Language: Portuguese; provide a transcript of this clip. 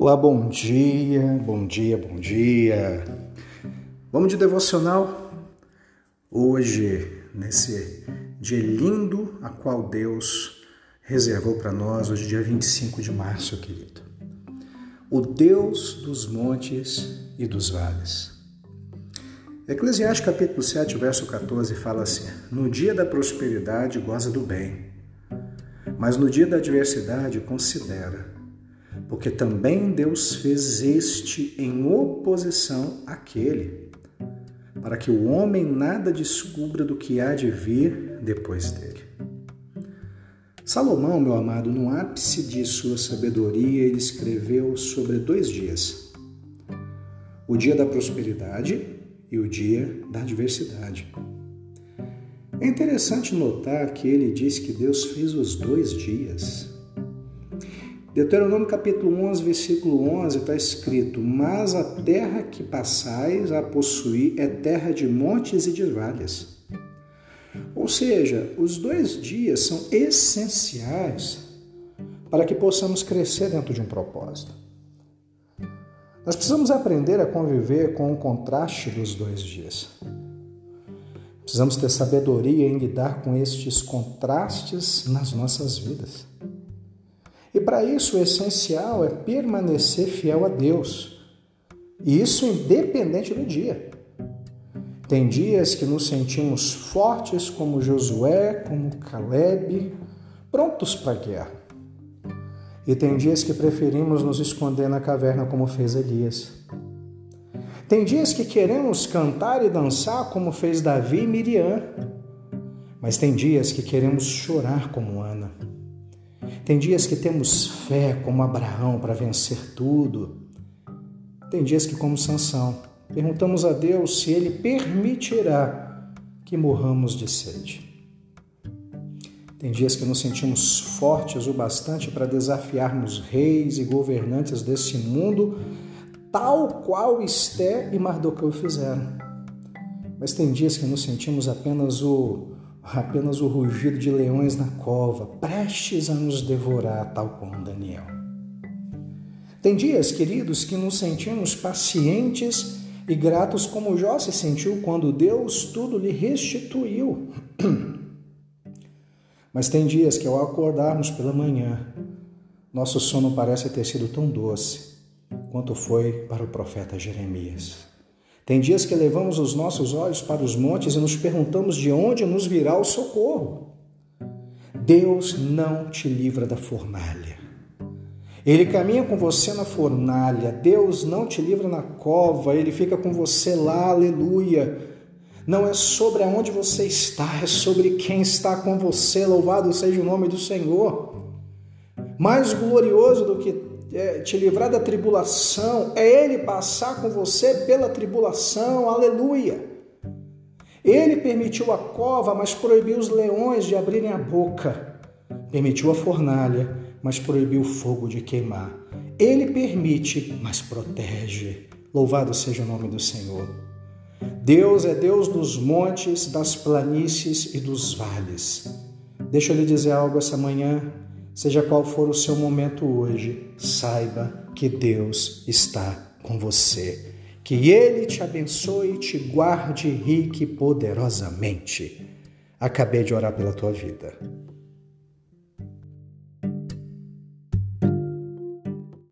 Olá, bom dia, bom dia, bom dia. Vamos de devocional? Hoje, nesse dia lindo a qual Deus reservou para nós, hoje, dia 25 de março, querido. O Deus dos montes e dos vales. Eclesiastes capítulo 7, verso 14 fala assim: No dia da prosperidade goza do bem, mas no dia da adversidade considera porque também Deus fez este em oposição àquele, para que o homem nada descubra do que há de vir depois dele. Salomão, meu amado, no ápice de sua sabedoria, ele escreveu sobre dois dias: o dia da prosperidade e o dia da adversidade. É interessante notar que ele diz que Deus fez os dois dias. Deuteronômio capítulo 11, versículo 11 está escrito: Mas a terra que passais a possuir é terra de montes e de vales. Ou seja, os dois dias são essenciais para que possamos crescer dentro de um propósito. Nós precisamos aprender a conviver com o contraste dos dois dias. Precisamos ter sabedoria em lidar com estes contrastes nas nossas vidas. E para isso o essencial é permanecer fiel a Deus. E isso independente do dia. Tem dias que nos sentimos fortes como Josué, como Caleb, prontos para guerra. E tem dias que preferimos nos esconder na caverna como fez Elias. Tem dias que queremos cantar e dançar como fez Davi e Miriam. Mas tem dias que queremos chorar como Ana. Tem dias que temos fé como Abraão para vencer tudo. Tem dias que, como Sansão, perguntamos a Deus se ele permitirá que morramos de sede. Tem dias que nos sentimos fortes o bastante para desafiarmos reis e governantes desse mundo, tal qual Esté e Mardoqueu fizeram. Mas tem dias que nos sentimos apenas o apenas o rugido de leões na cova, prestes a nos devorar, tal como Daniel. Tem dias, queridos, que nos sentimos pacientes e gratos como Jó se sentiu quando Deus tudo lhe restituiu. Mas tem dias que ao acordarmos pela manhã, nosso sono parece ter sido tão doce quanto foi para o profeta Jeremias. Tem dias que levamos os nossos olhos para os montes e nos perguntamos de onde nos virá o socorro. Deus não te livra da fornalha. Ele caminha com você na fornalha. Deus não te livra na cova. Ele fica com você lá, aleluia. Não é sobre aonde você está, é sobre quem está com você. Louvado seja o nome do Senhor. Mais glorioso do que é, te livrar da tribulação, é Ele passar com você pela tribulação, aleluia. Ele permitiu a cova, mas proibiu os leões de abrirem a boca. Permitiu a fornalha, mas proibiu o fogo de queimar. Ele permite, mas protege. Louvado seja o nome do Senhor. Deus é Deus dos montes, das planícies e dos vales. Deixa eu lhe dizer algo essa manhã. Seja qual for o seu momento hoje, saiba que Deus está com você. Que Ele te abençoe e te guarde rique e poderosamente. Acabei de orar pela tua vida.